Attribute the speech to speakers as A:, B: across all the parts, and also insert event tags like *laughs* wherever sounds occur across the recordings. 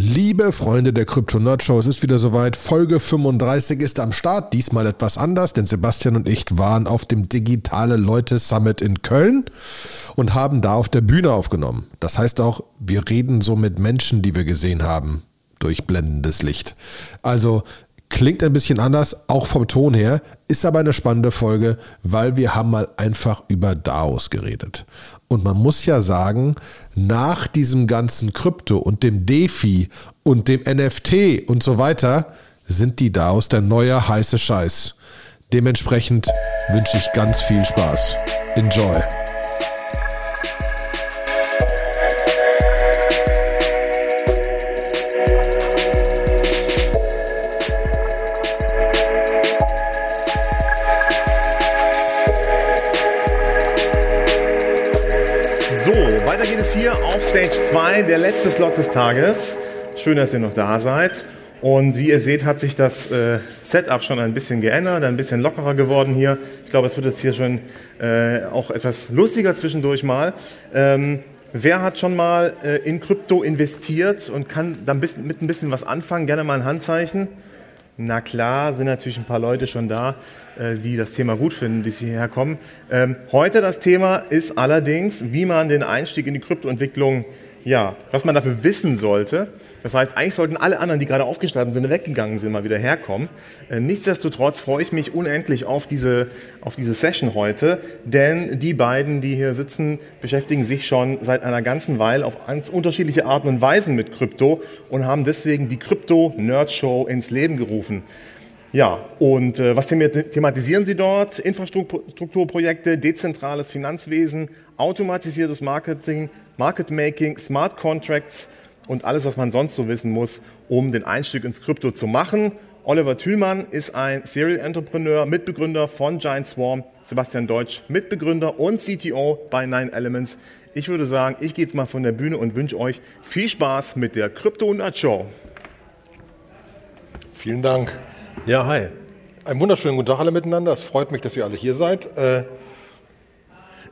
A: Liebe Freunde der Crypto Nerd Show, es ist wieder soweit. Folge 35 ist am Start. Diesmal etwas anders, denn Sebastian und ich waren auf dem Digitale Leute Summit in Köln und haben da auf der Bühne aufgenommen. Das heißt auch, wir reden so mit Menschen, die wir gesehen haben, durch blendendes Licht. Also Klingt ein bisschen anders, auch vom Ton her, ist aber eine spannende Folge, weil wir haben mal einfach über DAOs geredet. Und man muss ja sagen, nach diesem ganzen Krypto und dem DeFi und dem NFT und so weiter, sind die DAOs der neue heiße Scheiß. Dementsprechend wünsche ich ganz viel Spaß. Enjoy.
B: 2, der letzte Slot des Tages. Schön, dass ihr noch da seid. Und wie ihr seht, hat sich das äh, Setup schon ein bisschen geändert, ein bisschen lockerer geworden hier. Ich glaube, es wird jetzt hier schon äh, auch etwas lustiger zwischendurch mal. Ähm, wer hat schon mal äh, in Krypto investiert und kann dann mit ein bisschen was anfangen? Gerne mal ein Handzeichen. Na klar, sind natürlich ein paar Leute schon da, äh, die das Thema gut finden, die hierher kommen. Ähm, heute das Thema ist allerdings, wie man den Einstieg in die Kryptoentwicklung, ja, was man dafür wissen sollte. Das heißt, eigentlich sollten alle anderen, die gerade aufgestanden sind, weggegangen sind, mal wieder herkommen. Äh, nichtsdestotrotz freue ich mich unendlich auf diese, auf diese Session heute, denn die beiden, die hier sitzen, beschäftigen sich schon seit einer ganzen Weile auf ganz unterschiedliche Arten und Weisen mit Krypto und haben deswegen die Krypto-Nerd-Show ins Leben gerufen. Ja, und äh, was thematisieren Sie dort? Infrastrukturprojekte, dezentrales Finanzwesen, automatisiertes Marketing, Market Making, Smart Contracts und alles, was man sonst so wissen muss, um den Einstieg ins Krypto zu machen. Oliver Thülmann ist ein Serial Entrepreneur, Mitbegründer von Giant Swarm, Sebastian Deutsch, Mitbegründer und CTO bei Nine Elements. Ich würde sagen, ich gehe jetzt mal von der Bühne und wünsche euch viel Spaß mit der Crypto Nut Show.
C: Vielen Dank.
D: Ja, hi.
C: Einen wunderschönen guten Tag alle miteinander. Es freut mich, dass ihr alle hier seid. Äh,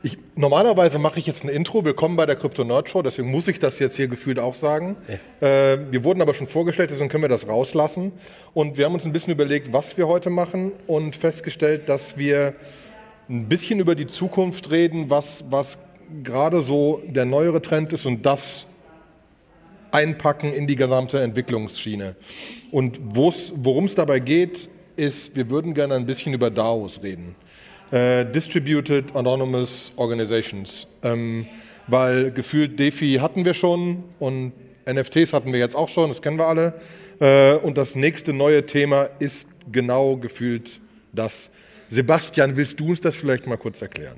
C: ich, normalerweise mache ich jetzt ein Intro. Willkommen bei der Crypto Nerd Show, deswegen muss ich das jetzt hier gefühlt auch sagen. Ja. Äh, wir wurden aber schon vorgestellt, deswegen können wir das rauslassen. Und wir haben uns ein bisschen überlegt, was wir heute machen und festgestellt, dass wir ein bisschen über die Zukunft reden, was, was gerade so der neuere Trend ist und das einpacken in die gesamte Entwicklungsschiene. Und worum es dabei geht, ist, wir würden gerne ein bisschen über DAOs reden. Äh, Distributed Autonomous Organizations. Ähm, weil gefühlt DeFi hatten wir schon und NFTs hatten wir jetzt auch schon, das kennen wir alle. Äh, und das nächste neue Thema ist genau gefühlt das. Sebastian, willst du uns das vielleicht mal kurz erklären?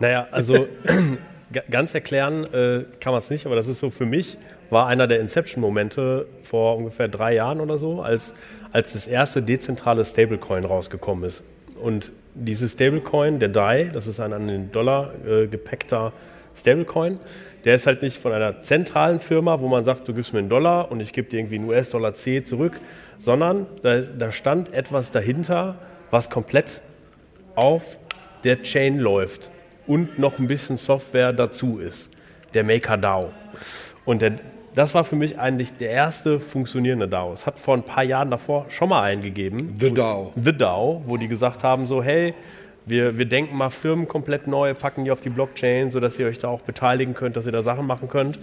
D: Naja, also *laughs* ganz erklären äh, kann man es nicht, aber das ist so für mich, war einer der Inception-Momente vor ungefähr drei Jahren oder so, als, als das erste dezentrale Stablecoin rausgekommen ist. Und dieses Stablecoin, der DAI, das ist ein an den Dollar äh, gepackter Stablecoin, der ist halt nicht von einer zentralen Firma, wo man sagt, du gibst mir einen Dollar und ich gebe dir irgendwie einen US-Dollar C zurück, sondern da, da stand etwas dahinter, was komplett auf der Chain läuft und noch ein bisschen Software dazu ist, der MakerDAO. Und der, das war für mich eigentlich der erste funktionierende DAO. Es hat vor ein paar Jahren davor schon mal eingegeben.
C: The DAO.
D: The DAO, wo die gesagt haben, so hey, wir, wir denken mal Firmen komplett neu, packen die auf die Blockchain, sodass ihr euch da auch beteiligen könnt, dass ihr da Sachen machen könnt.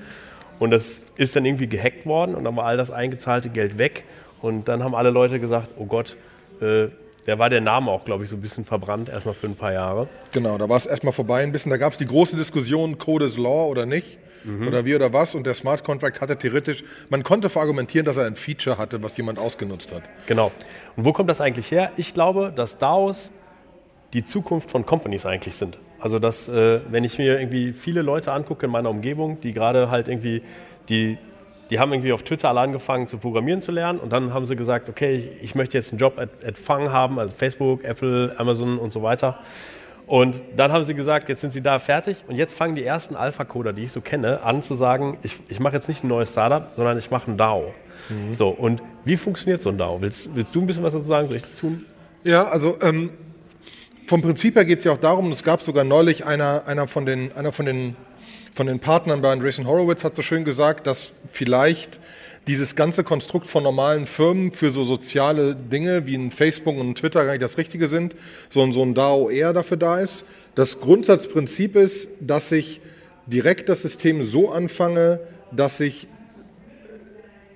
D: Und das ist dann irgendwie gehackt worden und dann war all das eingezahlte Geld weg. Und dann haben alle Leute gesagt, oh Gott, äh, der war der Name auch, glaube ich, so ein bisschen verbrannt, erstmal für ein paar Jahre.
C: Genau, da war es erstmal vorbei ein bisschen. Da gab es die große Diskussion, Code is Law oder nicht mhm. oder wie oder was. Und der Smart Contract hatte theoretisch, man konnte verargumentieren, dass er ein Feature hatte, was jemand ausgenutzt hat.
D: Genau. Und wo kommt das eigentlich her? Ich glaube, dass DAOs die Zukunft von Companies eigentlich sind. Also, dass, äh, wenn ich mir irgendwie viele Leute angucke in meiner Umgebung, die gerade halt irgendwie, die, die haben irgendwie auf Twitter alle angefangen zu programmieren zu lernen und dann haben sie gesagt, okay, ich, ich möchte jetzt einen Job at, at Fang haben, also Facebook, Apple, Amazon und so weiter. Und dann haben sie gesagt, jetzt sind sie da fertig und jetzt fangen die ersten Alpha-Coder, die ich so kenne, an zu sagen, ich, ich mache jetzt nicht ein neues Startup, sondern ich mache ein DAO. Mhm. So, und wie funktioniert so ein DAO? Willst, willst du ein bisschen was dazu sagen? Soll ich das tun?
C: Ja, also ähm, vom Prinzip her geht es ja auch darum, es gab sogar neulich einer, einer, von den, einer von den von den Partnern bei Andreessen Horowitz hat so schön gesagt, dass vielleicht dieses ganze Konstrukt von normalen Firmen für so soziale Dinge wie ein Facebook und ein Twitter gar nicht das Richtige sind, sondern so ein DAO eher dafür da ist. Das Grundsatzprinzip ist, dass ich direkt das System so anfange, dass ich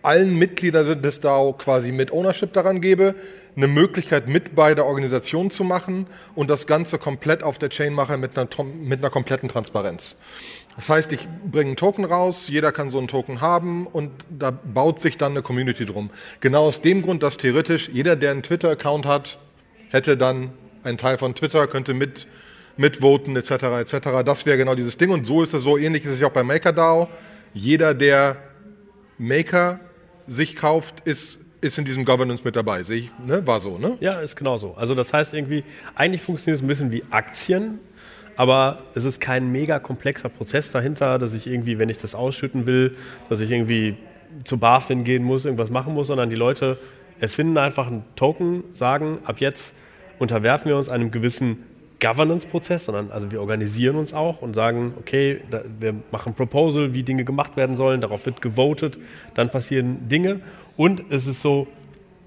C: allen Mitgliedern des DAO quasi mit Ownership daran gebe, eine Möglichkeit mit bei der Organisation zu machen und das Ganze komplett auf der Chain mache mit einer, mit einer kompletten Transparenz. Das heißt, ich bringe einen Token raus, jeder kann so einen Token haben und da baut sich dann eine Community drum. Genau aus dem Grund, dass theoretisch jeder, der einen Twitter-Account hat, hätte dann einen Teil von Twitter, könnte mit mitvoten etc. etc. Das wäre genau dieses Ding und so ist es so ähnlich ist es auch bei MakerDAO. Jeder, der Maker sich kauft, ist ist in diesem Governance mit dabei. Sehe ich, ne? War so, ne?
D: Ja, ist genau so. Also das heißt irgendwie, eigentlich funktioniert es ein bisschen wie Aktien, aber es ist kein mega komplexer Prozess dahinter, dass ich irgendwie, wenn ich das ausschütten will, dass ich irgendwie zu BaFin gehen muss, irgendwas machen muss, sondern die Leute erfinden einfach einen Token, sagen, ab jetzt unterwerfen wir uns einem gewissen Governance-Prozess, sondern also wir organisieren uns auch und sagen, okay, da, wir machen Proposal, wie Dinge gemacht werden sollen, darauf wird gewotet, dann passieren Dinge und es ist so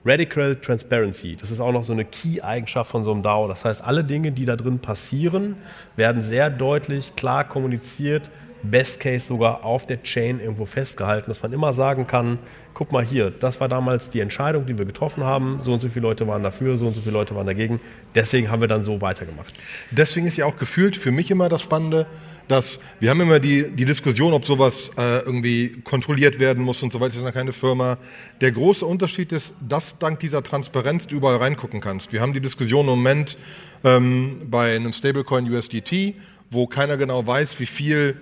D: Radical Transparency. Das ist auch noch so eine Key-Eigenschaft von so einem DAO. Das heißt, alle Dinge, die da drin passieren, werden sehr deutlich, klar kommuniziert, Best Case sogar auf der Chain irgendwo festgehalten, dass man immer sagen kann, guck mal hier, das war damals die Entscheidung, die wir getroffen haben, so und so viele Leute waren dafür, so und so viele Leute waren dagegen, deswegen haben wir dann so weitergemacht.
C: Deswegen ist ja auch gefühlt für mich immer das Spannende, dass wir haben immer die, die Diskussion, ob sowas äh, irgendwie kontrolliert werden muss und so weiter, ist ja keine Firma. Der große Unterschied ist, dass dank dieser Transparenz du überall reingucken kannst. Wir haben die Diskussion im Moment ähm, bei einem Stablecoin USDT, wo keiner genau weiß, wie viel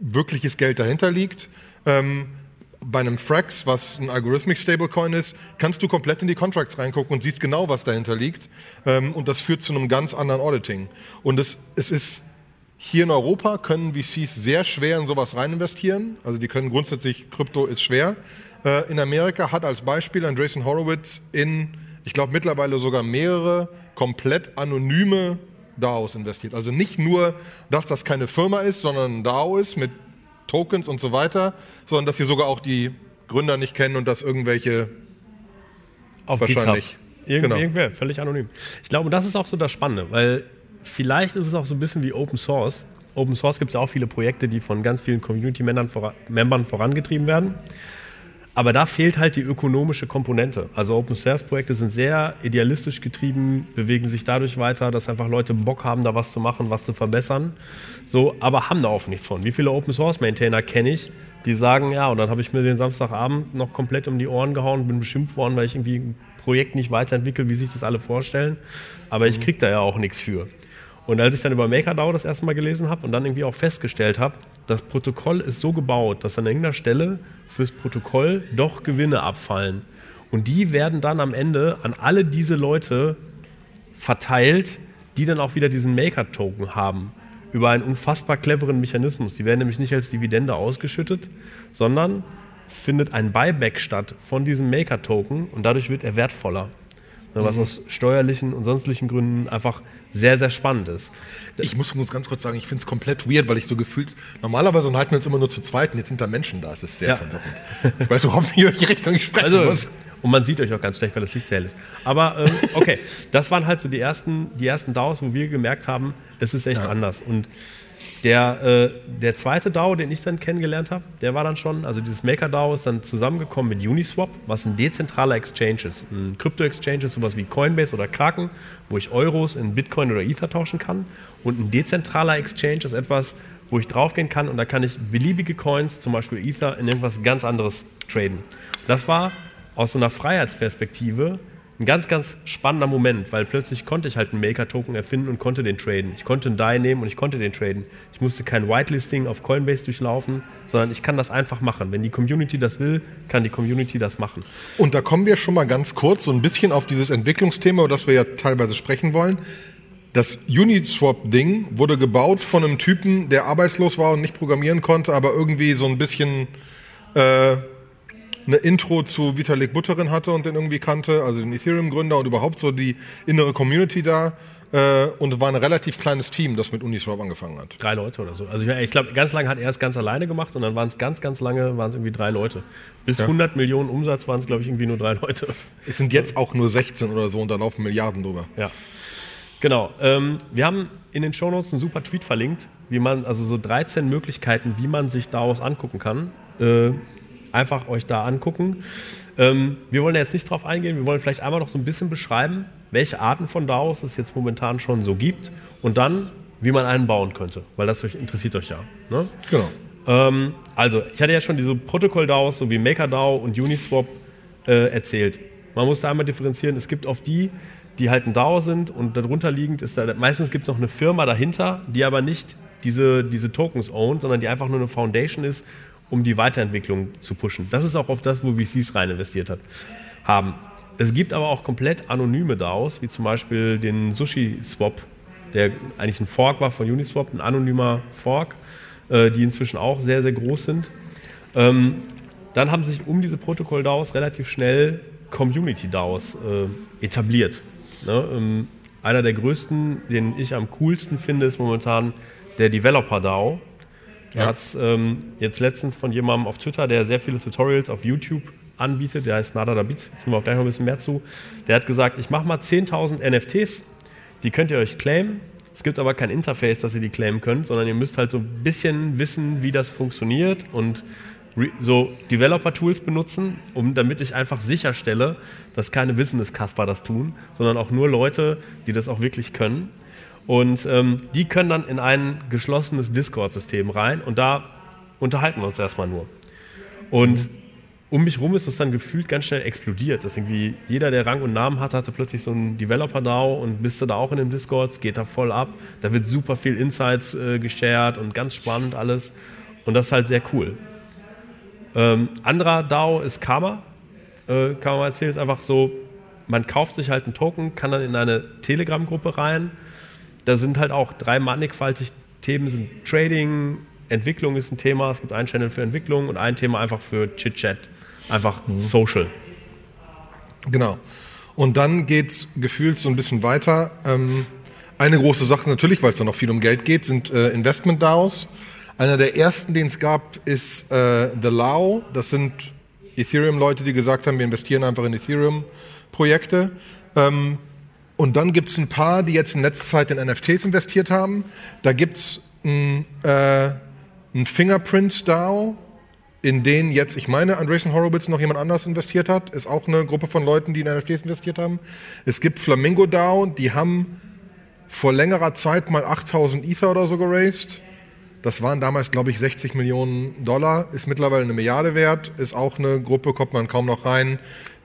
C: wirkliches Geld dahinter liegt. Ähm, bei einem Frax, was ein Algorithmic Stablecoin ist, kannst du komplett in die Contracts reingucken und siehst genau, was dahinter liegt. Ähm, und das führt zu einem ganz anderen Auditing. Und es, es ist hier in Europa können VCs sehr schwer in sowas rein investieren. Also die können grundsätzlich, Krypto ist schwer. Äh, in Amerika hat als Beispiel Andreessen Horowitz in, ich glaube mittlerweile sogar mehrere komplett anonyme DAOs investiert. Also nicht nur, dass das keine Firma ist, sondern ein DAO ist mit Tokens und so weiter, sondern dass sie sogar auch die Gründer nicht kennen und dass irgendwelche
D: Auf
C: wahrscheinlich.
D: Irgend, genau. Irgendwer, völlig anonym. Ich glaube, das ist auch so das Spannende, weil vielleicht ist es auch so ein bisschen wie Open Source. Open Source gibt es ja auch viele Projekte, die von ganz vielen Community-Membern vorangetrieben werden. Aber da fehlt halt die ökonomische Komponente. Also Open Source Projekte sind sehr idealistisch getrieben, bewegen sich dadurch weiter, dass einfach Leute Bock haben, da was zu machen, was zu verbessern. So, aber haben da auch nichts von. Wie viele Open Source Maintainer kenne ich, die sagen, ja, und dann habe ich mir den Samstagabend noch komplett um die Ohren gehauen, bin beschimpft worden, weil ich irgendwie ein Projekt nicht weiterentwickle, wie sich das alle vorstellen. Aber ich kriege da ja auch nichts für. Und als ich dann über MakerDAO das erste Mal gelesen habe und dann irgendwie auch festgestellt habe, das Protokoll ist so gebaut, dass an irgendeiner Stelle fürs Protokoll doch Gewinne abfallen. Und die werden dann am Ende an alle diese Leute verteilt, die dann auch wieder diesen Maker-Token haben. Über einen unfassbar cleveren Mechanismus. Die werden nämlich nicht als Dividende ausgeschüttet, sondern es findet ein Buyback statt von diesem Maker-Token und dadurch wird er wertvoller. Was mhm. aus steuerlichen und sonstlichen Gründen einfach sehr, sehr spannend ist.
C: Ich muss, muss ganz kurz sagen, ich finde es komplett weird, weil ich so gefühlt, normalerweise halten wir uns immer nur zu zweit und jetzt sind da Menschen da. Es ist sehr ja. verwirrend. Ich weiß überhaupt nicht, in welche Richtung ich sprechen also, muss.
D: Und man sieht euch auch ganz schlecht, weil das Licht hell ist. Aber ähm, okay, das waren halt so die ersten, die ersten DAOs, wo wir gemerkt haben, es ist echt ja. anders. Und der, äh, der zweite DAO, den ich dann kennengelernt habe, der war dann schon, also dieses Maker-DAO ist dann zusammengekommen mit Uniswap, was ein dezentraler Exchange ist. Ein Krypto-Exchange ist sowas wie Coinbase oder Kraken, wo ich Euros in Bitcoin oder Ether tauschen kann. Und ein dezentraler Exchange ist etwas, wo ich draufgehen kann und da kann ich beliebige Coins, zum Beispiel Ether, in irgendwas ganz anderes traden. Das war aus so einer Freiheitsperspektive ein ganz, ganz spannender Moment, weil plötzlich konnte ich halt einen Maker-Token erfinden und konnte den traden. Ich konnte einen DAI nehmen und ich konnte den traden. Ich musste kein Whitelisting auf Coinbase durchlaufen, sondern ich kann das einfach machen. Wenn die Community das will, kann die Community das machen.
C: Und da kommen wir schon mal ganz kurz so ein bisschen auf dieses Entwicklungsthema, über das wir ja teilweise sprechen wollen. Das Uniswap-Ding wurde gebaut von einem Typen, der arbeitslos war und nicht programmieren konnte, aber irgendwie so ein bisschen äh, eine Intro zu Vitalik Buterin hatte und den irgendwie kannte, also den Ethereum-Gründer und überhaupt so die innere Community da. Äh, und war ein relativ kleines Team, das mit Uniswap angefangen hat.
D: Drei Leute oder so. Also ich, ich glaube, ganz lange hat er es ganz alleine gemacht und dann waren es ganz, ganz lange, waren es irgendwie drei Leute. Bis ja. 100 Millionen Umsatz waren es, glaube ich, irgendwie nur drei Leute.
C: Es sind jetzt auch nur 16 oder so und da laufen Milliarden drüber.
D: Ja. Genau. Ähm, wir haben in den Shownotes einen super Tweet verlinkt, wie man, also so 13 Möglichkeiten, wie man sich daraus angucken kann. Äh, einfach euch da angucken. Ähm, wir wollen jetzt nicht drauf eingehen, wir wollen vielleicht einmal noch so ein bisschen beschreiben, welche Arten von DAOs es jetzt momentan schon so gibt und dann, wie man einen bauen könnte, weil das euch interessiert euch ja. Ne?
C: Genau.
D: Ähm, also, ich hatte ja schon diese Protokoll-DAOs, so wie MakerDAO und Uniswap äh, erzählt. Man muss da einmal differenzieren. Es gibt auf die, die halt ein DAO sind und darunter liegend ist da, meistens gibt es noch eine Firma dahinter, die aber nicht diese, diese Tokens ownt, sondern die einfach nur eine Foundation ist, um die Weiterentwicklung zu pushen. Das ist auch auf das, wo VCs rein investiert hat, haben. Es gibt aber auch komplett anonyme DAOs, wie zum Beispiel den Sushi Swap, der eigentlich ein Fork war von Uniswap, ein anonymer Fork, äh, die inzwischen auch sehr, sehr groß sind. Ähm, dann haben sich um diese Protokoll-DAOs relativ schnell Community-DAOs äh, etabliert. Ne? Ähm, einer der größten, den ich am coolsten finde, ist momentan der Developer-DAO. Er hat es ähm, jetzt letztens von jemandem auf Twitter, der sehr viele Tutorials auf YouTube anbietet, der heißt Nada Dabit, jetzt kommen wir auch gleich noch ein bisschen mehr zu, der hat gesagt, ich mache mal 10.000 NFTs, die könnt ihr euch claimen, es gibt aber kein Interface, dass ihr die claimen könnt, sondern ihr müsst halt so ein bisschen wissen, wie das funktioniert und so Developer-Tools benutzen, um, damit ich einfach sicherstelle, dass keine Business-Kasper das tun, sondern auch nur Leute, die das auch wirklich können. Und ähm, die können dann in ein geschlossenes Discord-System rein und da unterhalten wir uns erstmal nur. Und um mich rum ist das dann gefühlt ganz schnell explodiert. Dass irgendwie jeder, der Rang und Namen hat, hatte plötzlich so einen Developer-DAO und bist du da auch in dem Discord, geht da voll ab. Da wird super viel Insights äh, geshared und ganz spannend alles. Und das ist halt sehr cool. Ähm, anderer DAO ist Karma. Äh, erzählen, ist einfach so, man kauft sich halt einen Token, kann dann in eine Telegram-Gruppe rein. Da sind halt auch drei mannigfaltig Themen, sind Trading, Entwicklung ist ein Thema, es gibt einen Channel für Entwicklung und ein Thema einfach für Chit-Chat einfach mhm. Social.
C: Genau. Und dann geht es gefühlt so ein bisschen weiter. Ähm, eine große Sache natürlich, weil es da noch viel um Geld geht, sind äh, Investment-DAOs. Einer der ersten, den es gab, ist äh, The Lao. Das sind Ethereum-Leute, die gesagt haben, wir investieren einfach in Ethereum-Projekte. Ähm, und dann gibt es ein paar, die jetzt in letzter Zeit in NFTs investiert haben. Da gibt es ein, äh, ein Fingerprint-DAO, in denen jetzt, ich meine, Andreessen Horowitz noch jemand anders investiert hat, ist auch eine Gruppe von Leuten, die in NFTs investiert haben. Es gibt Flamingo DAO, die haben vor längerer Zeit mal 8000 Ether oder so geraced. Das waren damals, glaube ich, 60 Millionen Dollar, ist mittlerweile eine Milliarde wert, ist auch eine Gruppe, kommt man kaum noch rein,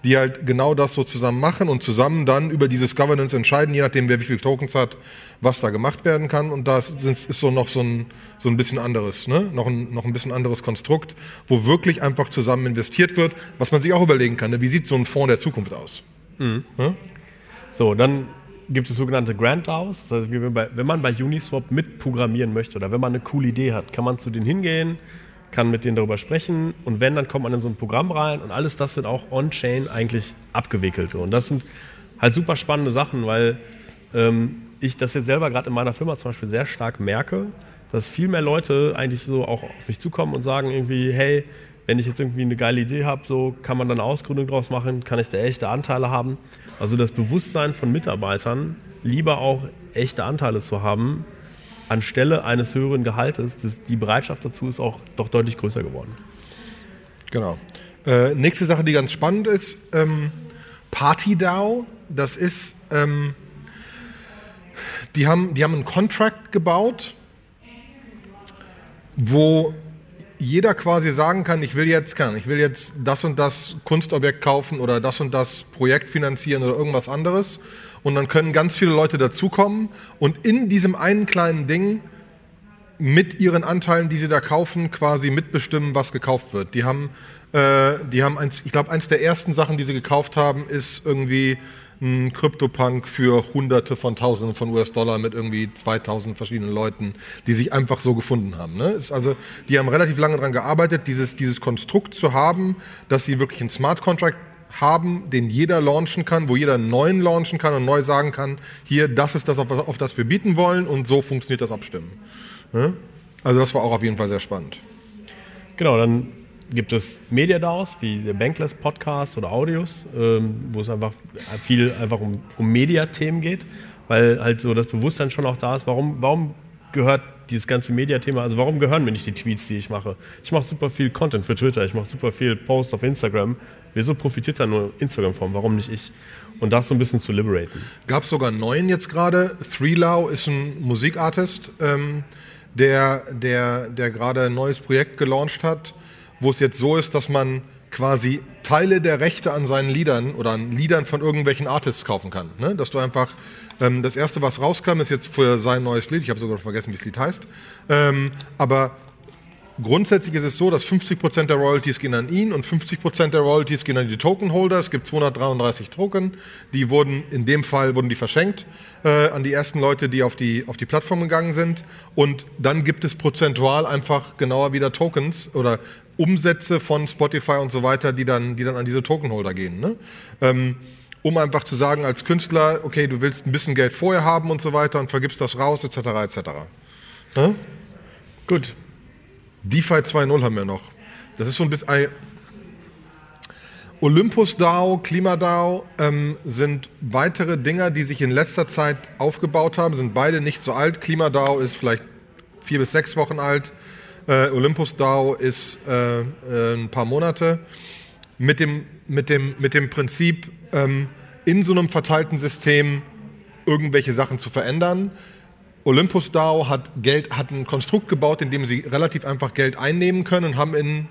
C: die halt genau das so zusammen machen und zusammen dann über dieses Governance entscheiden, je nachdem, wer wie viele Tokens hat, was da gemacht werden kann. Und das ist so noch so ein, so ein bisschen anderes, ne? noch, ein, noch ein bisschen anderes Konstrukt, wo wirklich einfach zusammen investiert wird, was man sich auch überlegen kann. Ne? Wie sieht so ein Fonds der Zukunft aus?
D: Mhm. Ja? So, dann gibt es sogenannte Grant DAOs. Also wenn man bei Uniswap mitprogrammieren möchte oder wenn man eine coole Idee hat, kann man zu denen hingehen, kann mit denen darüber sprechen und wenn, dann kommt man in so ein Programm rein und alles das wird auch on-chain eigentlich abgewickelt. Und das sind halt super spannende Sachen, weil ähm, ich das jetzt selber gerade in meiner Firma zum Beispiel sehr stark merke, dass viel mehr Leute eigentlich so auch auf mich zukommen und sagen irgendwie, hey, wenn ich jetzt irgendwie eine geile Idee habe, so kann man dann Ausgründung draus machen, kann ich da echte Anteile haben. Also das Bewusstsein von Mitarbeitern, lieber auch echte Anteile zu haben, anstelle eines höheren Gehaltes, das, die Bereitschaft dazu ist auch doch deutlich größer geworden.
C: Genau. Äh, nächste Sache, die ganz spannend ist, ähm, PartyDAO, das ist, ähm, die, haben, die haben einen Contract gebaut, wo jeder quasi sagen kann, ich will jetzt, kann, ich will jetzt das und das Kunstobjekt kaufen oder das und das Projekt finanzieren oder irgendwas anderes. Und dann können ganz viele Leute dazukommen und in diesem einen kleinen Ding mit ihren Anteilen, die sie da kaufen, quasi mitbestimmen, was gekauft wird. Die haben, äh, die haben eins, ich glaube, eins der ersten Sachen, die sie gekauft haben, ist irgendwie ein Krypto-Punk für Hunderte von Tausenden von US-Dollar mit irgendwie 2000 verschiedenen Leuten, die sich einfach so gefunden haben. Ne? Also, die haben relativ lange daran gearbeitet, dieses, dieses Konstrukt zu haben, dass sie wirklich einen Smart Contract haben, den jeder launchen kann, wo jeder einen neuen launchen kann und neu sagen kann, hier, das ist das, auf, das wir bieten wollen und so funktioniert das Abstimmen. Ne? Also das war auch auf jeden Fall sehr spannend.
D: Genau, dann gibt es Media-DAOs wie der Bankless Podcast oder Audios, ähm, wo es einfach viel einfach um, um Mediathemen geht, weil halt so das Bewusstsein schon auch da ist, warum, warum gehört dieses ganze Media-Thema, also warum gehören mir nicht die Tweets, die ich mache? Ich mache super viel Content für Twitter, ich mache super viel Posts auf Instagram. Wieso profitiert da nur Instagram von? Warum nicht ich? Und das so ein bisschen zu liberaten.
C: Gab es sogar einen neuen jetzt gerade. Threelau ist ein Musikartist, ähm, der, der, der gerade ein neues Projekt gelauncht hat wo es jetzt so ist, dass man quasi Teile der Rechte an seinen Liedern oder an Liedern von irgendwelchen Artists kaufen kann. Ne? Dass du einfach, ähm, das erste, was rauskam, ist jetzt für sein neues Lied, ich habe sogar vergessen, wie das Lied heißt, ähm, aber Grundsätzlich ist es so, dass 50% der Royalties gehen an ihn und 50% der Royalties gehen an die Tokenholder. Es gibt 233 Token, die wurden, in dem Fall wurden die verschenkt äh, an die ersten Leute, die auf die, auf die Plattform gegangen sind. Und dann gibt es prozentual einfach genauer wieder Tokens oder Umsätze von Spotify und so weiter, die dann, die dann an diese Tokenholder gehen. Ne? Ähm, um einfach zu sagen als Künstler, okay, du willst ein bisschen Geld vorher haben und so weiter und vergibst das raus, etc. etc. Ne?
D: Gut,
C: DeFi 2.0 haben wir noch. Das ist so ein bisschen. Olympus DAO, KlimaDAO ähm, sind weitere Dinger, die sich in letzter Zeit aufgebaut haben, sind beide nicht so alt. KlimaDAO ist vielleicht vier bis sechs Wochen alt. Äh, Olympus DAO ist äh, äh, ein paar Monate. Mit dem, mit dem, mit dem Prinzip, ähm, in so einem verteilten System irgendwelche Sachen zu verändern. Olympus DAO hat, Geld, hat ein Konstrukt gebaut, in dem sie relativ einfach Geld einnehmen können und haben in,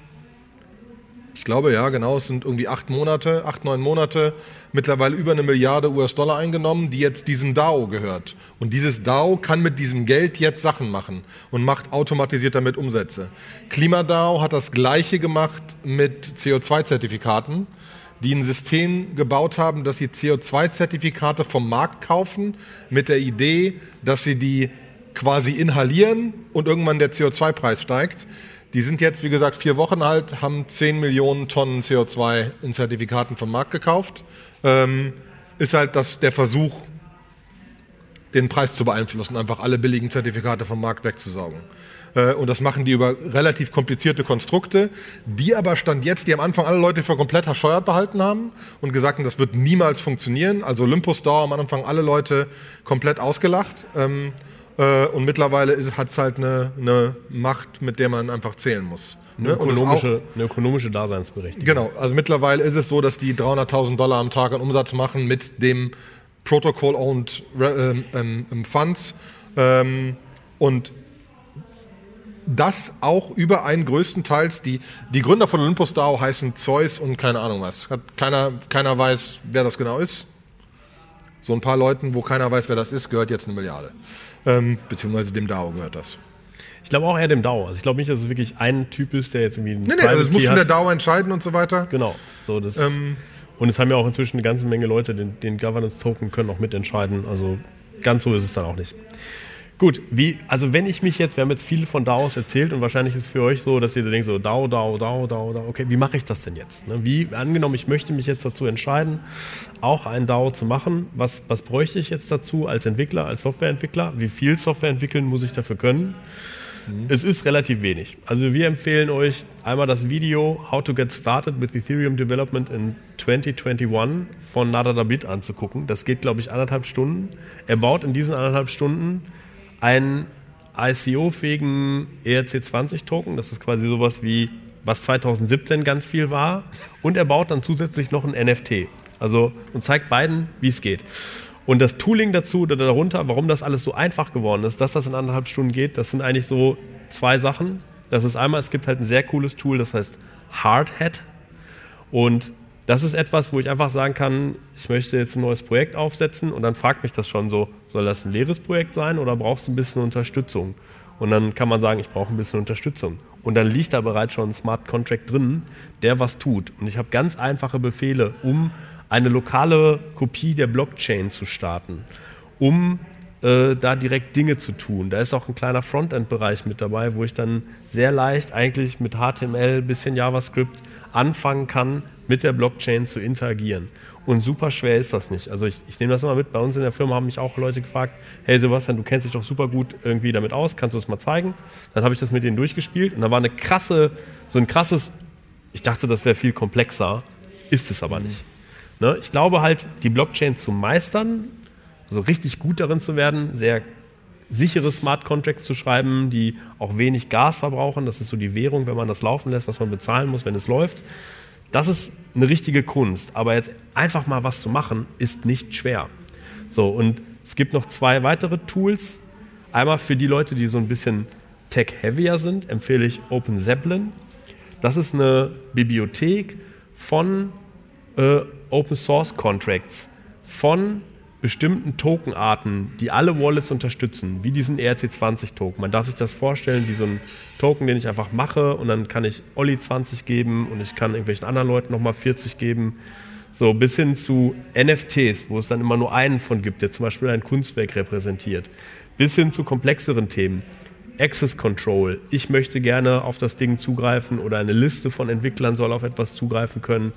C: ich glaube ja, genau, es sind irgendwie acht Monate, acht, neun Monate, mittlerweile über eine Milliarde US-Dollar eingenommen, die jetzt diesem DAO gehört. Und dieses DAO kann mit diesem Geld jetzt Sachen machen und macht automatisiert damit Umsätze. KlimaDAO hat das Gleiche gemacht mit CO2-Zertifikaten die ein System gebaut haben, dass sie CO2-Zertifikate vom Markt kaufen, mit der Idee, dass sie die quasi inhalieren und irgendwann der CO2-Preis steigt. Die sind jetzt, wie gesagt, vier Wochen alt, haben 10 Millionen Tonnen CO2 in Zertifikaten vom Markt gekauft. Ähm, ist halt das, der Versuch, den Preis zu beeinflussen, einfach alle billigen Zertifikate vom Markt wegzusaugen. Äh, und das machen die über relativ komplizierte Konstrukte, die aber stand jetzt, die am Anfang alle Leute für komplett verscheuert behalten haben und gesagt haben, das wird niemals funktionieren. Also Olympus Dauer am Anfang alle Leute komplett ausgelacht. Ähm, äh, und mittlerweile hat es halt eine, eine Macht, mit der man einfach zählen muss.
D: Eine, ne? ökonomische, auch, eine ökonomische Daseinsberechtigung.
C: Genau, also mittlerweile ist es so, dass die 300.000 Dollar am Tag an Umsatz machen mit dem Protocol-Owned ähm, ähm, Funds. Ähm, und das auch über einen größtenteils, die, die Gründer von Olympus DAO heißen Zeus und keine Ahnung was. Hat keiner, keiner weiß, wer das genau ist. So ein paar Leuten, wo keiner weiß, wer das ist, gehört jetzt eine Milliarde. Ähm, beziehungsweise dem DAO gehört das.
D: Ich glaube auch eher dem DAO. Also ich glaube nicht, dass es wirklich ein Typ ist, der jetzt irgendwie.
C: Nee, nee, also das muss schon der DAO entscheiden und so weiter.
D: Genau. So, das ähm, und es haben ja auch inzwischen eine ganze Menge Leute den, den Governance-Token können auch mitentscheiden. Also ganz so ist es dann auch nicht. Gut, wie, also wenn ich mich jetzt, wir haben jetzt viel von DAOs erzählt und wahrscheinlich ist es für euch so, dass ihr denkt so DAO, DAO, DAO, DAO, DAO, okay, wie mache ich das denn jetzt? Ne? Wie, angenommen, ich möchte mich jetzt dazu entscheiden, auch ein DAO zu machen, was, was bräuchte ich jetzt dazu als Entwickler, als Softwareentwickler? Wie viel Software entwickeln muss ich dafür können? Mhm. Es ist relativ wenig. Also wir empfehlen euch einmal das Video How to Get Started with Ethereum Development in 2021 von Nadadabit anzugucken. Das geht, glaube ich, anderthalb Stunden. Er baut in diesen anderthalb Stunden einen ICO-fähigen ERC20-Token. Das ist quasi sowas wie, was 2017 ganz viel war. Und er baut dann zusätzlich noch ein NFT. Also und zeigt beiden, wie es geht. Und das Tooling dazu oder darunter, warum das alles so einfach geworden ist, dass das in anderthalb Stunden geht, das sind eigentlich so zwei Sachen. Das ist einmal, es gibt halt ein sehr cooles Tool, das heißt Hardhat. Und das ist etwas, wo ich einfach sagen kann, ich möchte jetzt ein neues Projekt aufsetzen und dann fragt mich das schon so, soll das ein leeres Projekt sein oder brauchst du ein bisschen Unterstützung? Und dann kann man sagen, ich brauche ein bisschen Unterstützung. Und dann liegt da bereits schon ein Smart Contract drin, der was tut. Und ich habe ganz einfache Befehle, um eine lokale Kopie der Blockchain zu starten, um äh, da direkt Dinge zu tun. Da ist auch ein kleiner Frontend-Bereich mit dabei, wo ich dann sehr leicht eigentlich mit HTML, bisschen JavaScript anfangen kann, mit der Blockchain zu interagieren. Und super schwer ist das nicht. Also ich, ich nehme das immer mit. Bei uns in der Firma haben mich auch Leute gefragt, hey Sebastian, du kennst dich doch super gut irgendwie damit aus, kannst du das mal zeigen? Dann habe ich das mit denen durchgespielt und da war eine krasse, so ein krasses, ich dachte, das wäre viel komplexer, ist es aber nicht. Ne? Ich glaube halt, die Blockchain zu meistern, also richtig gut darin zu werden, sehr sichere Smart Contracts zu schreiben, die auch wenig Gas verbrauchen. Das ist so die Währung, wenn man das laufen lässt, was man bezahlen muss, wenn es läuft. Das ist eine richtige Kunst. Aber jetzt einfach mal was zu machen, ist nicht schwer. So, und es gibt noch zwei weitere Tools. Einmal für die Leute, die so ein bisschen tech-heavier sind, empfehle ich Open Zeppelin. Das ist eine Bibliothek von äh, Open Source Contracts, von bestimmten Tokenarten, die alle Wallets unterstützen, wie diesen ERC20-Token. Man darf sich das vorstellen wie so ein Token, den ich einfach mache und dann kann ich Olli 20 geben und ich kann irgendwelchen anderen Leuten nochmal 40 geben. So bis hin zu NFTs, wo es dann immer nur einen von gibt, der zum Beispiel ein Kunstwerk repräsentiert. Bis hin zu komplexeren Themen. Access Control. Ich möchte gerne auf das Ding zugreifen oder eine Liste von Entwicklern soll auf etwas zugreifen können.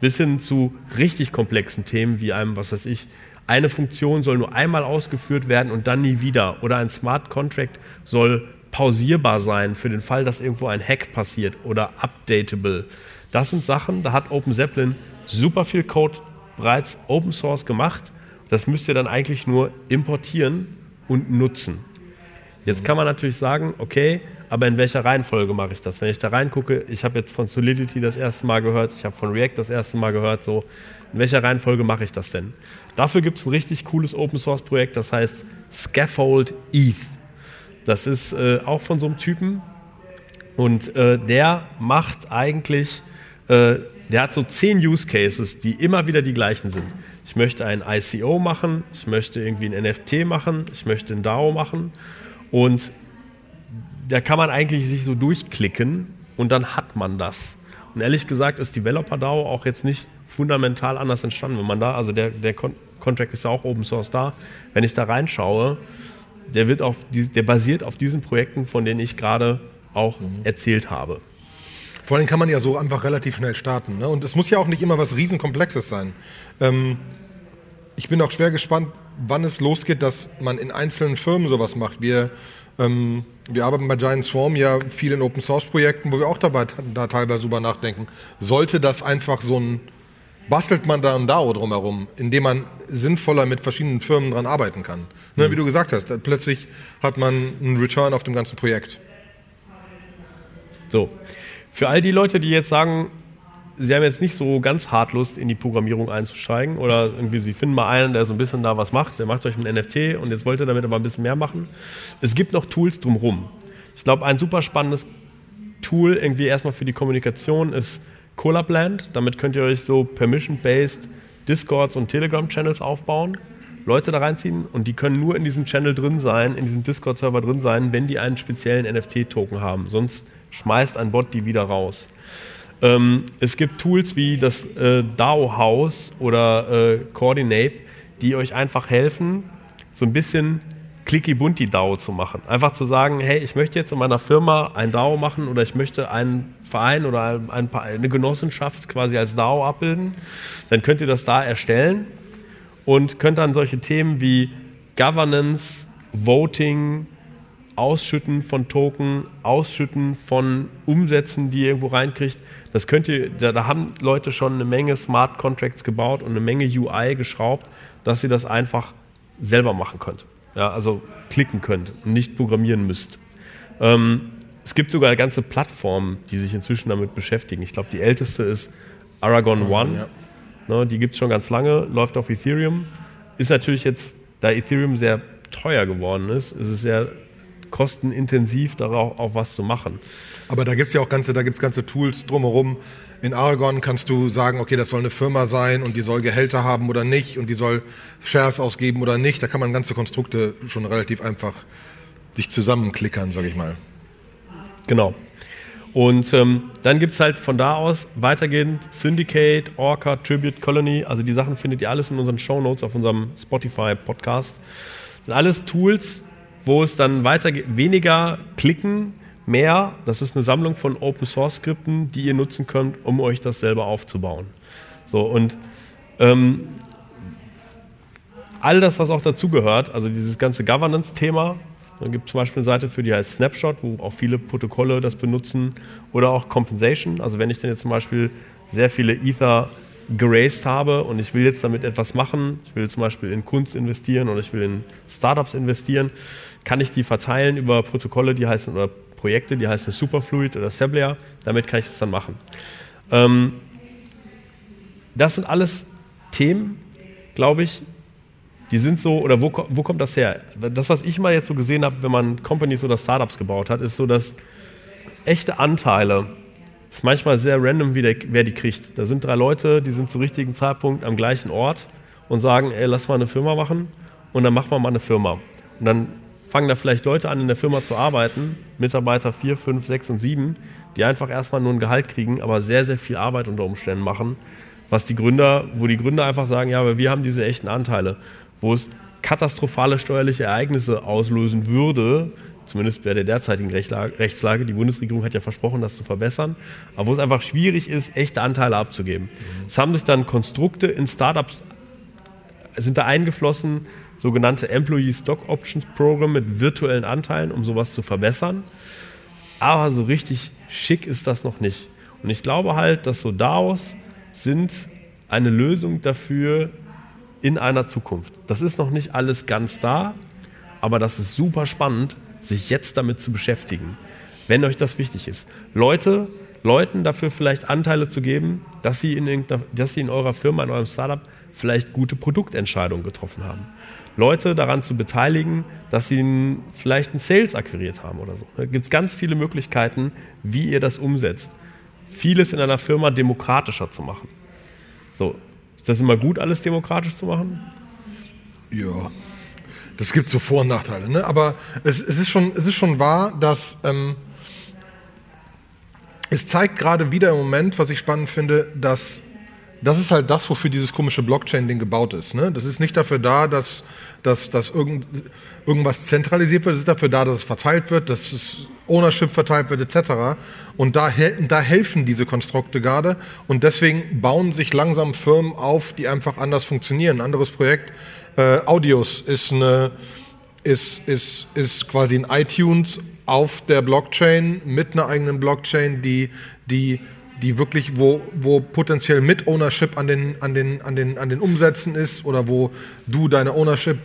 D: Bis hin zu richtig komplexen Themen wie einem, was weiß ich, eine Funktion soll nur einmal ausgeführt werden und dann nie wieder. Oder ein Smart Contract soll pausierbar sein für den Fall, dass irgendwo ein Hack passiert oder updatable. Das sind Sachen, da hat Open Zeppelin super viel Code bereits Open Source gemacht. Das müsst ihr dann eigentlich nur importieren und nutzen. Jetzt kann man natürlich sagen, okay, aber in welcher Reihenfolge mache ich das? Wenn ich da reingucke, ich habe jetzt von Solidity das erste Mal gehört, ich habe von React das erste Mal gehört, so, in welcher Reihenfolge mache ich das denn? Dafür gibt es ein richtig cooles Open Source Projekt, das heißt Scaffold ETH. Das ist äh, auch von so einem Typen und äh, der macht eigentlich, äh, der hat so zehn Use Cases, die immer wieder die gleichen sind. Ich möchte ein ICO machen, ich möchte irgendwie ein NFT machen, ich möchte ein DAO machen und da kann man eigentlich sich so durchklicken und dann hat man das. Und ehrlich gesagt ist Developer DAO auch jetzt nicht fundamental anders entstanden. Wenn man da, also der, der Con Contract ist ja auch Open Source da, wenn ich da reinschaue, der, wird auf, der basiert auf diesen Projekten, von denen ich gerade auch mhm. erzählt habe.
C: Vor allem kann man ja so einfach relativ schnell starten. Ne? Und es muss ja auch nicht immer was Riesenkomplexes sein. Ähm, ich bin auch schwer gespannt, wann es losgeht, dass man in einzelnen Firmen sowas macht. Wir, ähm, wir arbeiten bei Giant Swarm ja viel in Open Source Projekten, wo wir auch dabei da teilweise drüber nachdenken. Sollte das einfach so ein bastelt man da ein DAO drumherum, indem man sinnvoller mit verschiedenen Firmen dran arbeiten kann. Ne, mhm. Wie du gesagt hast, plötzlich hat man einen Return auf dem ganzen Projekt.
D: So, für all die Leute, die jetzt sagen, sie haben jetzt nicht so ganz hart Lust, in die Programmierung einzusteigen oder irgendwie sie finden mal einen, der so ein bisschen da was macht, der macht euch ein NFT und jetzt wollt ihr damit aber ein bisschen mehr machen. Es gibt noch Tools drumherum. Ich glaube, ein super spannendes Tool irgendwie erstmal für die Kommunikation ist Collabland. Damit könnt ihr euch so permission-based Discords und Telegram-Channels aufbauen, Leute da reinziehen und die können nur in diesem Channel drin sein, in diesem Discord-Server drin sein, wenn die einen speziellen NFT-Token haben. Sonst schmeißt ein Bot die wieder raus. Ähm, es gibt Tools wie das äh, DAO House oder äh, Coordinate, die euch einfach helfen, so ein bisschen Clicky Bunti DAO zu machen. Einfach zu sagen, hey, ich möchte jetzt in meiner Firma ein DAO machen oder ich möchte einen Verein oder ein, eine Genossenschaft quasi als DAO abbilden. Dann könnt ihr das da erstellen und könnt dann solche Themen wie Governance, Voting, Ausschütten von Token, Ausschütten von Umsätzen, die ihr irgendwo reinkriegt. Das könnt ihr, da, da haben Leute schon eine Menge Smart Contracts gebaut und eine Menge UI geschraubt, dass ihr das einfach selber machen könnt ja, also klicken könnt und nicht programmieren müsst. Ähm, es gibt sogar ganze Plattformen, die sich inzwischen damit beschäftigen. Ich glaube, die älteste ist Aragon One. Ja. Ne, die gibt es schon ganz lange, läuft auf Ethereum. Ist natürlich jetzt, da Ethereum sehr teuer geworden ist, ist es sehr kostenintensiv, darauf auch was zu machen.
C: Aber da gibt es ja auch ganze, da gibt's ganze Tools drumherum. In Aragon kannst du sagen, okay, das soll eine Firma sein und die soll Gehälter haben oder nicht und die soll Shares ausgeben oder nicht. Da kann man ganze Konstrukte schon relativ einfach sich zusammenklickern, sag ich mal.
D: Genau. Und ähm, dann gibt es halt von da aus weitergehend Syndicate, Orca, Tribute, Colony. Also die Sachen findet ihr alles in unseren Show Notes auf unserem Spotify-Podcast. Das sind alles Tools, wo es dann weitergeht. Weniger klicken, mehr. Das ist eine Sammlung von Open-Source-Skripten, die ihr nutzen könnt, um euch das selber aufzubauen. So, und ähm, all das, was auch dazugehört, also dieses ganze Governance-Thema, dann gibt es zum Beispiel eine Seite für, die heißt Snapshot, wo auch viele Protokolle das benutzen. Oder auch Compensation. Also wenn ich dann jetzt zum Beispiel sehr viele Ether geraced habe und ich will jetzt damit etwas machen, ich will zum Beispiel in Kunst investieren oder ich will in Startups investieren, kann ich die verteilen über Protokolle, die heißen, oder Projekte, die heißen Superfluid oder Seblia. Damit kann ich das dann machen. Ähm, das sind alles Themen, glaube ich, die sind so, oder wo, wo kommt das her? Das, was ich mal jetzt so gesehen habe, wenn man Companies oder Startups gebaut hat, ist so, dass echte Anteile, ist manchmal sehr random, der, wer die kriegt. Da sind drei Leute, die sind zum richtigen Zeitpunkt am gleichen Ort und sagen, ey, lass mal eine Firma machen und dann machen wir mal eine Firma. Und dann fangen da vielleicht Leute an, in der Firma zu arbeiten, Mitarbeiter vier, fünf, sechs und sieben, die einfach erstmal nur ein Gehalt kriegen, aber sehr, sehr viel Arbeit unter Umständen machen, was die Gründer, wo die Gründer einfach sagen, ja, aber wir haben diese echten Anteile wo es katastrophale steuerliche Ereignisse auslösen würde, zumindest bei der derzeitigen Rechtslage. Die Bundesregierung hat ja versprochen, das zu verbessern, aber wo es einfach schwierig ist, echte Anteile abzugeben. Es haben sich dann Konstrukte in Startups sind da eingeflossen, sogenannte Employee Stock Options Program mit virtuellen Anteilen, um sowas zu verbessern. Aber so richtig schick ist das noch nicht. Und ich glaube halt, dass so DAOs sind eine Lösung dafür, in einer Zukunft. Das ist noch nicht alles ganz da, aber das ist super spannend, sich jetzt damit zu beschäftigen, wenn euch das wichtig ist. Leute, Leuten dafür vielleicht Anteile zu geben, dass sie in, dass sie in eurer Firma, in eurem Startup vielleicht gute Produktentscheidungen getroffen haben. Leute daran zu beteiligen, dass sie vielleicht einen Sales akquiriert haben oder so. Da gibt es ganz viele Möglichkeiten, wie ihr das umsetzt. Vieles in einer Firma demokratischer zu machen. So, ist das immer gut, alles demokratisch zu machen?
C: Ja, das gibt so Vor- und Nachteile. Ne? Aber es, es, ist schon, es ist schon wahr, dass ähm, es zeigt gerade wieder im Moment, was ich spannend finde, dass das ist halt das, wofür dieses komische Blockchain-Ding gebaut ist. Ne? Das ist nicht dafür da, dass, dass, dass irgend, irgendwas zentralisiert wird, es ist dafür da, dass es verteilt wird, dass es Ownership verteilt wird, etc. Und da, da helfen diese Konstrukte gerade. Und deswegen bauen sich langsam Firmen auf, die einfach anders funktionieren. Ein anderes Projekt, äh, Audios, ist, eine, ist, ist, ist quasi ein iTunes auf der Blockchain mit einer eigenen Blockchain, die, die die wirklich, wo, wo potenziell mit Ownership an den, an, den, an, den, an den Umsätzen ist oder wo du deine Ownership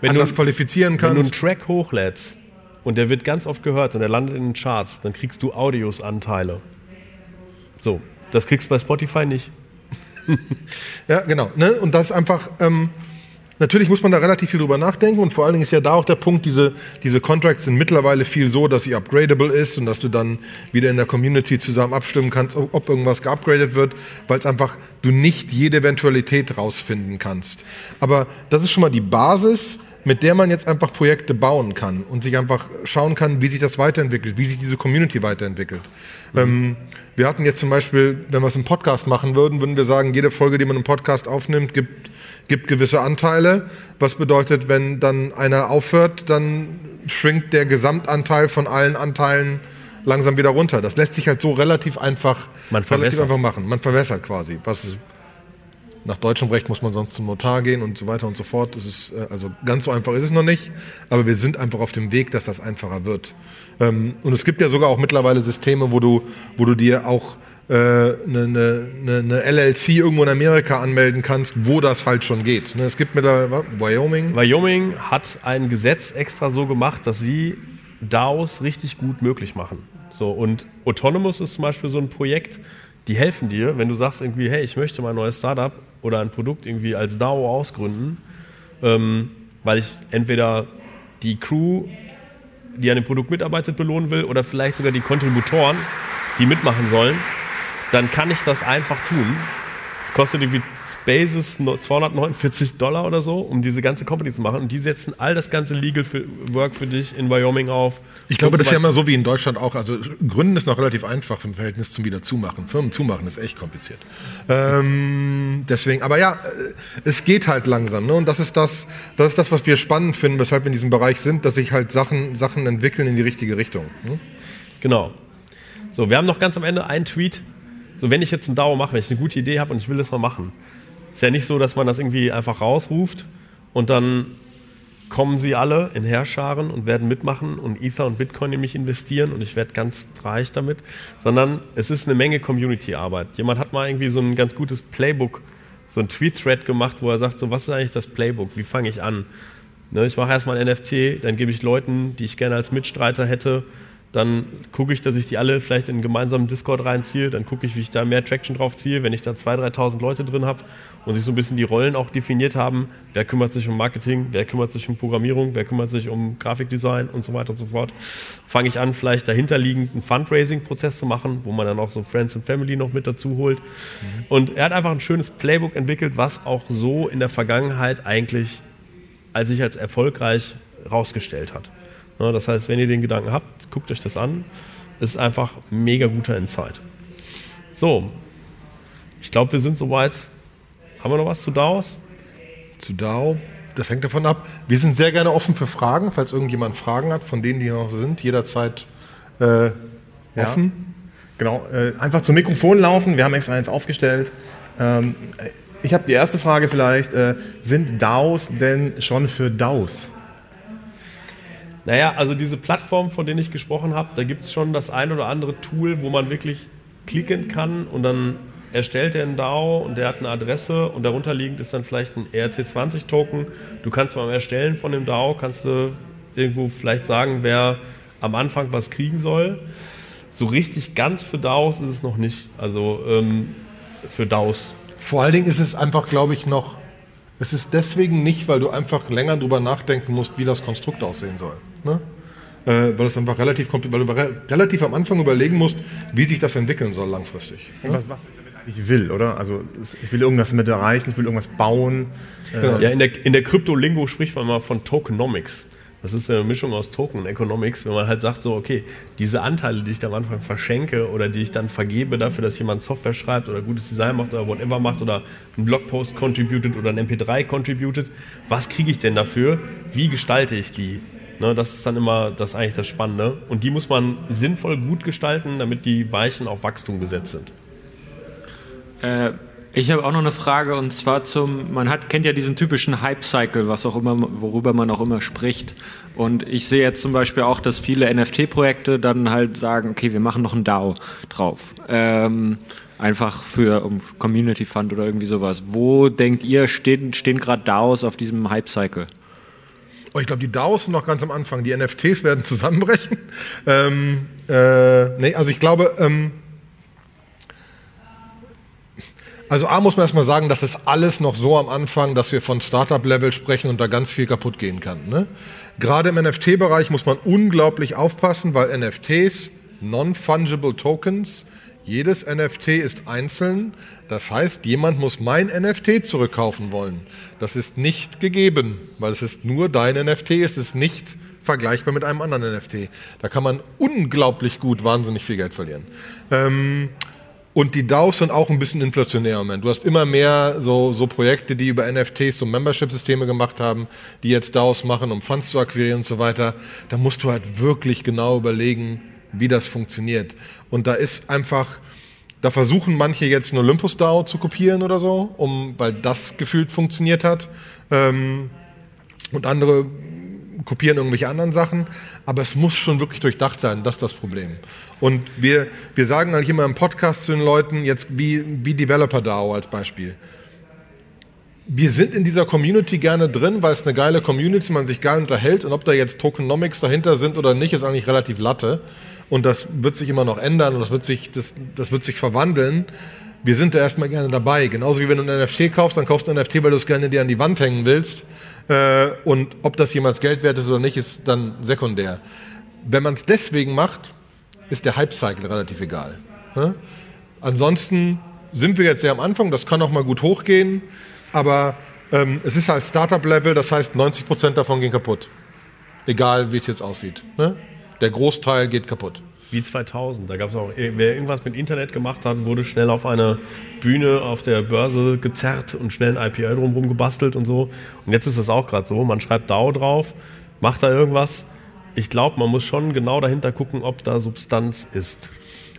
C: wenn anders du, qualifizieren kannst.
D: Wenn du einen Track hochlädst und der wird ganz oft gehört und der landet in den Charts, dann kriegst du Audios-Anteile. So, das kriegst du bei Spotify nicht. *laughs*
C: ja, genau. Ne? Und das ist einfach, ähm, Natürlich muss man da relativ viel drüber nachdenken und vor allen Dingen ist ja da auch der Punkt, diese, diese Contracts sind mittlerweile viel so, dass sie upgradable ist und dass du dann wieder in der Community zusammen abstimmen kannst, ob irgendwas geupgradet wird, weil es einfach du nicht jede Eventualität rausfinden kannst. Aber das ist schon mal die Basis, mit der man jetzt einfach Projekte bauen kann und sich einfach schauen kann, wie sich das weiterentwickelt, wie sich diese Community weiterentwickelt. Mhm. Ähm, wir hatten jetzt zum Beispiel, wenn wir es im Podcast machen würden, würden wir sagen, jede Folge, die man im Podcast aufnimmt, gibt gibt gewisse Anteile, was bedeutet, wenn dann einer aufhört, dann schwingt der Gesamtanteil von allen Anteilen langsam wieder runter. Das lässt sich halt so relativ einfach,
D: Man relativ
C: einfach machen. Man verwässert quasi. Was nach deutschem Recht muss man sonst zum Notar gehen und so weiter und so fort. Das ist, äh, also ganz so einfach ist es noch nicht, aber wir sind einfach auf dem Weg, dass das einfacher wird. Ähm, und es gibt ja sogar auch mittlerweile Systeme, wo du, wo du dir auch eine, eine, eine, LLC irgendwo in Amerika anmelden kannst, wo das halt schon geht. Ne, es gibt mittlerweile Wyoming.
D: Wyoming hat ein Gesetz extra so gemacht, dass sie DAOs richtig gut möglich machen. So, und Autonomous ist zum Beispiel so ein Projekt, die helfen dir, wenn du sagst irgendwie, hey, ich möchte mein neues Startup oder ein Produkt irgendwie als DAO ausgründen, ähm, weil ich entweder die Crew, die an dem Produkt mitarbeitet, belohnen will oder vielleicht sogar die Kontributoren, die mitmachen sollen dann kann ich das einfach tun. Es kostet irgendwie Basis 249 Dollar oder so, um diese ganze Company zu machen. Und die setzen all das ganze Legal Work für dich in Wyoming auf.
C: Ich glaube, das ist ja immer so wie in Deutschland auch. Also Gründen ist noch relativ einfach im Verhältnis zum Wiederzumachen. Firmen zumachen ist echt kompliziert. Ähm, deswegen, aber ja, äh, es geht halt langsam. Ne? Und das ist das, das ist das, was wir spannend finden, weshalb wir in diesem Bereich sind, dass sich halt Sachen, Sachen entwickeln in die richtige Richtung. Ne?
D: Genau. So, wir haben noch ganz am Ende einen Tweet. So, wenn ich jetzt einen DAO mache, wenn ich eine gute Idee habe und ich will das mal machen, ist ja nicht so, dass man das irgendwie einfach rausruft und dann kommen sie alle in Herrscharen und werden mitmachen und Ether und Bitcoin nämlich investieren und ich werde ganz reich damit, sondern es ist eine Menge Community-Arbeit. Jemand hat mal irgendwie so ein ganz gutes Playbook, so ein Tweet-Thread gemacht, wo er sagt, so was ist eigentlich das Playbook, wie fange ich an? Ne, ich mache erstmal ein NFT, dann gebe ich Leuten, die ich gerne als Mitstreiter hätte, dann gucke ich, dass ich die alle vielleicht in einen gemeinsamen Discord reinziehe, dann gucke ich, wie ich da mehr Traction drauf ziehe, wenn ich da 2.000, 3.000 Leute drin habe und sich so ein bisschen die Rollen auch definiert haben, wer kümmert sich um Marketing, wer kümmert sich um Programmierung, wer kümmert sich um Grafikdesign und so weiter und so fort, fange ich an, vielleicht dahinterliegend einen Fundraising-Prozess zu machen, wo man dann auch so Friends and Family noch mit dazu holt. Mhm. Und er hat einfach ein schönes Playbook entwickelt, was auch so in der Vergangenheit eigentlich als sich als erfolgreich rausgestellt hat. Das heißt, wenn ihr den Gedanken habt, guckt euch das an. Es ist einfach mega guter Insight. So, ich glaube, wir sind soweit. Haben wir noch was zu DAOs?
C: Zu DAO? Das hängt davon ab. Wir sind sehr gerne offen für Fragen, falls irgendjemand Fragen hat, von denen die noch sind, jederzeit äh, offen. Ja.
B: Genau, äh, einfach zum Mikrofon laufen. Wir haben extra eins aufgestellt. Ähm, ich habe die erste Frage vielleicht. Äh, sind DAOs denn schon für DAOs?
D: Naja, also diese Plattform, von denen ich gesprochen habe, da gibt es schon das ein oder andere Tool, wo man wirklich klicken kann und dann erstellt er einen DAO und der hat eine Adresse und darunter liegend ist dann vielleicht ein ERC20-Token. Du kannst beim Erstellen von dem DAO, kannst du irgendwo vielleicht sagen, wer am Anfang was kriegen soll. So richtig ganz für DAOs ist es noch nicht. Also ähm, für DAOs.
C: Vor allen Dingen ist es einfach, glaube ich, noch, es ist deswegen nicht, weil du einfach länger drüber nachdenken musst, wie das Konstrukt aussehen soll. Ne? Äh, weil es einfach relativ, weil du relativ am Anfang überlegen musst, wie sich das entwickeln soll langfristig.
B: Ne? Was, was ich damit eigentlich will, oder? Also ich will irgendwas damit erreichen, ich will irgendwas bauen.
D: Äh ja, in der, in der Krypto-Lingo spricht man mal von Tokenomics. Das ist eine Mischung aus Token und Economics, wenn man halt sagt, so, okay, diese Anteile, die ich da am Anfang verschenke oder die ich dann vergebe dafür, dass jemand Software schreibt oder gutes Design macht oder whatever macht oder einen Blogpost contributed oder ein MP3 contributed, was kriege ich denn dafür? Wie gestalte ich die? Ne, das ist dann immer das eigentlich das Spannende. Und die muss man sinnvoll gut gestalten, damit die Weichen auf Wachstum gesetzt sind.
E: Äh, ich habe auch noch eine Frage und zwar zum, man hat, kennt ja diesen typischen Hype-Cycle, was auch immer, worüber man auch immer spricht. Und ich sehe jetzt zum Beispiel auch, dass viele NFT-Projekte dann halt sagen, okay, wir machen noch ein DAO drauf. Ähm, einfach für um Community Fund oder irgendwie sowas. Wo denkt ihr, stehen, stehen gerade DAOs auf diesem Hype-Cycle?
C: Oh, ich glaube, die DAOs sind noch ganz am Anfang. Die NFTs werden zusammenbrechen. Ähm, äh, nee, also ich glaube, ähm, Also A muss man erstmal sagen, das ist alles noch so am Anfang, dass wir von Startup-Level sprechen und da ganz viel kaputt gehen kann. Ne? Gerade im NFT-Bereich muss man unglaublich aufpassen, weil NFTs, Non-Fungible Tokens, jedes NFT ist einzeln. Das heißt, jemand muss mein NFT zurückkaufen wollen. Das ist nicht gegeben, weil es ist nur dein NFT, es ist nicht vergleichbar mit einem anderen NFT. Da kann man unglaublich gut wahnsinnig viel Geld verlieren. Ähm, und die DAOs sind auch ein bisschen inflationär im Moment. Du hast immer mehr so, so Projekte, die über NFTs so Membership-Systeme gemacht haben, die jetzt DAOs machen, um Funds zu akquirieren und so weiter. Da musst du halt wirklich genau überlegen, wie das funktioniert. Und da ist einfach, da versuchen manche jetzt einen Olympus DAO zu kopieren oder so, um, weil das gefühlt funktioniert hat. Ähm, und andere kopieren irgendwelche anderen Sachen, aber es muss schon wirklich durchdacht sein, das ist das Problem. Und wir, wir sagen eigentlich immer im Podcast zu den Leuten, jetzt wie, wie Developer DAO als Beispiel. Wir sind in dieser Community gerne drin, weil es eine geile Community, man sich geil unterhält und ob da jetzt Tokenomics dahinter sind oder nicht, ist eigentlich relativ Latte. Und das wird sich immer noch ändern und das wird sich, das, das wird sich verwandeln wir sind da erstmal gerne dabei. Genauso wie wenn du ein NFT kaufst, dann kaufst du ein NFT, weil du es gerne dir an die Wand hängen willst. Äh, und ob das jemals Geld wert ist oder nicht, ist dann sekundär. Wenn man es deswegen macht, ist der Hype-Cycle relativ egal. Ansonsten sind wir jetzt sehr am Anfang, das kann auch mal gut hochgehen, aber ähm, es ist halt Startup-Level, das heißt 90 Prozent davon gehen kaputt. Egal, wie es jetzt aussieht. Ne? Der Großteil geht kaputt.
D: Wie 2000. Da gab es auch, wer irgendwas mit Internet gemacht hat, wurde schnell auf eine Bühne auf der Börse gezerrt und schnell ein IPO drumherum gebastelt und so. Und jetzt ist es auch gerade so. Man schreibt DAO drauf, macht da irgendwas. Ich glaube, man muss schon genau dahinter gucken, ob da Substanz ist.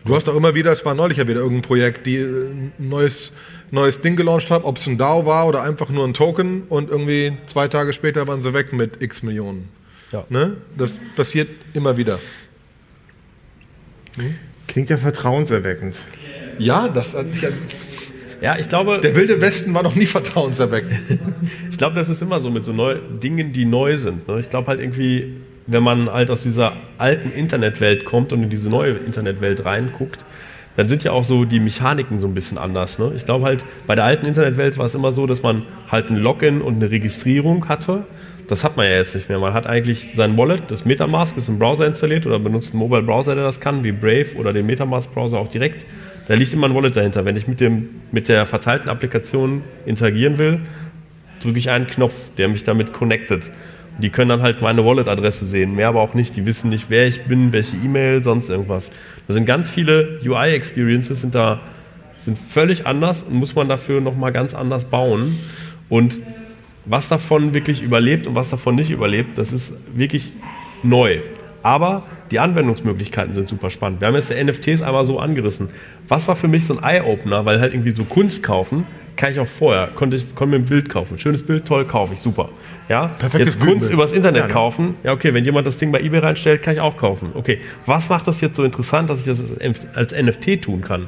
C: Du hast auch immer wieder, es war neulich ja wieder irgendein Projekt, die äh, ein neues, neues Ding gelauncht haben, ob es ein DAO war oder einfach nur ein Token und irgendwie zwei Tage später waren sie weg mit x Millionen.
D: Ja.
C: Ne? Das passiert immer wieder.
B: Klingt ja vertrauenserweckend.
C: Ja, das, ja,
D: Ja, ich glaube,
C: der wilde Westen war noch nie vertrauenserweckend. *laughs*
D: ich glaube, das ist immer so mit so neu, Dingen, die neu sind. Ne? Ich glaube halt irgendwie, wenn man halt aus dieser alten Internetwelt kommt und in diese neue Internetwelt reinguckt, dann sind ja auch so die Mechaniken so ein bisschen anders. Ne? Ich glaube halt, bei der alten Internetwelt war es immer so, dass man halt ein Login und eine Registrierung hatte. Das hat man ja jetzt nicht mehr. Man hat eigentlich sein Wallet, das Metamask ist im Browser installiert oder benutzt einen Mobile Browser, der das kann, wie Brave oder den Metamask Browser auch direkt. Da liegt immer ein Wallet dahinter. Wenn ich mit, dem, mit der verteilten Applikation interagieren will, drücke ich einen Knopf, der mich damit connectet. Die können dann halt meine Wallet-Adresse sehen, mehr aber auch nicht. Die wissen nicht, wer ich bin, welche E-Mail, sonst irgendwas. Da sind ganz viele UI-Experiences, sind da sind völlig anders und muss man dafür nochmal ganz anders bauen. Und was davon wirklich überlebt und was davon nicht überlebt, das ist wirklich neu. Aber die Anwendungsmöglichkeiten sind super spannend. Wir haben jetzt die NFTs einmal so angerissen. Was war für mich so ein Eye-Opener? Weil halt irgendwie so Kunst kaufen, kann ich auch vorher. Konnte ich konnte mir ein Bild kaufen. Schönes Bild, toll, kaufe ich, super. Ja?
C: Perfektes
D: jetzt Kunst
C: Bildbild.
D: übers Internet
B: Ja, ne?
D: kaufen. Ja, okay, wenn jemand das Ding bei eBay reinstellt, kann ich auch kaufen. Okay, was macht das jetzt so interessant, dass ich das als NFT tun kann?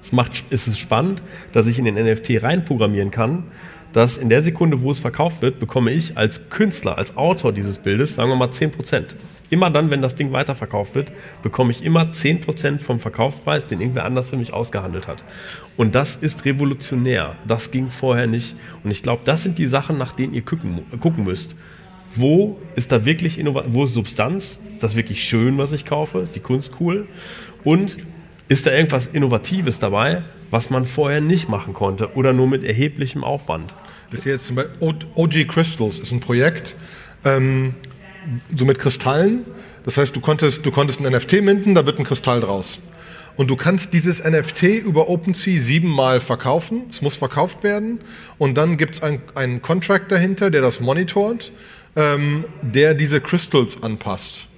D: Es, macht, es ist spannend, dass ich in den NFT reinprogrammieren kann, dass in der Sekunde, wo es verkauft wird, bekomme ich als Künstler, als Autor dieses Bildes, sagen wir mal 10%. Immer dann, wenn das Ding weiterverkauft wird, bekomme ich immer 10% vom Verkaufspreis, den irgendwer anders für mich ausgehandelt hat. Und das ist revolutionär. Das ging vorher nicht. Und ich glaube, das sind die Sachen, nach denen ihr gucken, gucken müsst. Wo ist da wirklich Innova wo ist Substanz? Ist das wirklich schön, was ich kaufe? Ist die Kunst cool? Und ist da irgendwas Innovatives dabei, was man vorher nicht machen konnte oder nur mit erheblichem Aufwand?
C: Das ist jetzt zum Beispiel OG Crystals ist ein Projekt, ähm, so mit Kristallen. Das heißt, du konntest, du konntest ein NFT minten, da wird ein Kristall draus. Und du kannst dieses NFT über OpenSea siebenmal verkaufen. Es muss verkauft werden. Und dann gibt es ein, einen Contract dahinter, der das monitort, ähm, der diese Crystals anpasst.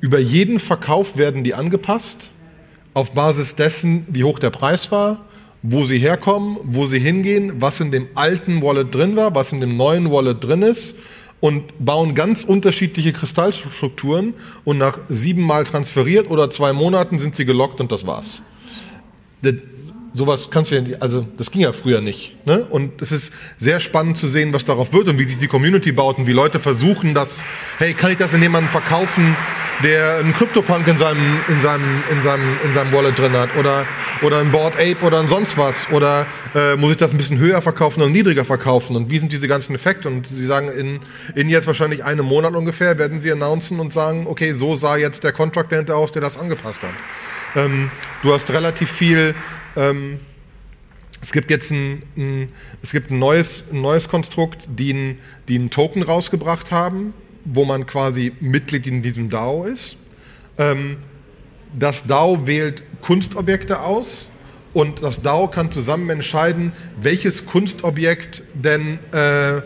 C: Über jeden Verkauf werden die angepasst, auf Basis dessen, wie hoch der Preis war, wo sie herkommen, wo sie hingehen, was in dem alten Wallet drin war, was in dem neuen Wallet drin ist und bauen ganz unterschiedliche Kristallstrukturen und nach siebenmal transferiert oder zwei Monaten sind sie gelockt und das war's. Sowas kannst du ja, nicht- also das ging ja früher nicht. Ne? Und es ist sehr spannend zu sehen, was darauf wird und wie sich die Community baut und wie Leute versuchen, das, hey, kann ich das in jemanden verkaufen, der einen CryptoPunk in seinem, in seinem, in seinem, in seinem Wallet drin hat oder, oder ein Board Ape oder ein sonst was oder äh, muss ich das ein bisschen höher verkaufen oder niedriger verkaufen und wie sind diese ganzen Effekte und sie sagen in, in jetzt wahrscheinlich einem Monat ungefähr werden sie announcen und sagen, okay, so sah jetzt der Contract dahinter aus, der das angepasst hat. Ähm, du hast relativ viel. Ähm, es gibt jetzt ein, ein, es gibt ein, neues, ein neues Konstrukt, die ein, die einen Token rausgebracht haben, wo man quasi Mitglied in diesem DAO ist. Ähm, das DAO wählt Kunstobjekte aus und das DAO kann zusammen entscheiden, welches Kunstobjekt denn äh,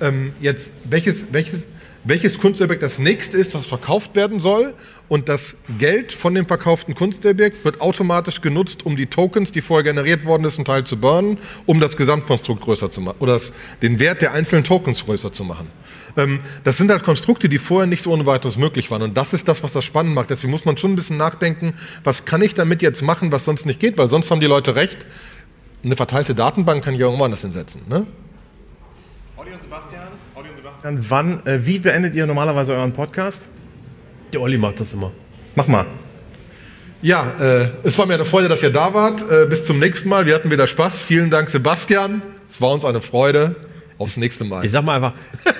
C: ähm, jetzt, welches, welches, welches Kunstobjekt das nächste ist, das verkauft werden soll. Und das Geld von dem verkauften Kunstobjekt wird automatisch genutzt, um die Tokens, die vorher generiert worden ist, einen Teil zu burnen, um das Gesamtkonstrukt größer zu machen oder das, den Wert der einzelnen Tokens größer zu machen. Ähm, das sind halt Konstrukte, die vorher nicht so ohne weiteres möglich waren. Und das ist das, was das spannend macht. Deswegen muss man schon ein bisschen nachdenken, was kann ich damit jetzt machen, was sonst nicht geht, weil sonst haben die Leute recht. Eine verteilte Datenbank kann ich auch irgendwo anders hinsetzen. Ne?
B: Olli und Sebastian, Sebastian, wann, äh, wie beendet ihr normalerweise euren Podcast?
D: Der Olli macht das immer.
B: Mach mal.
C: Ja, äh, es war mir eine Freude, dass ihr da wart. Äh, bis zum nächsten Mal. Wir hatten wieder Spaß. Vielen Dank, Sebastian. Es war uns eine Freude. Aufs nächste Mal.
D: Ich sag mal einfach,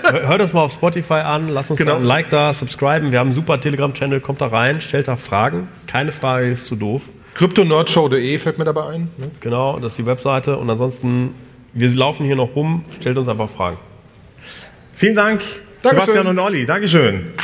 D: hör- hört das mal auf Spotify an, lasst uns
C: Genau.
D: da ein Like da, subscriben. Wir haben einen super Telegram-Channel, kommt da rein, stellt da Fragen. Keine Frage ist zu doof.
C: Kryptonerdshow.de fällt mir dabei ein. Ne?
D: Genau, das ist die Webseite. Und ansonsten, wir laufen hier noch rum. Stellt uns einfach Fragen.
B: Vielen Dank,
C: Dankeschön.
B: Sebastian und Olli. Dankeschön.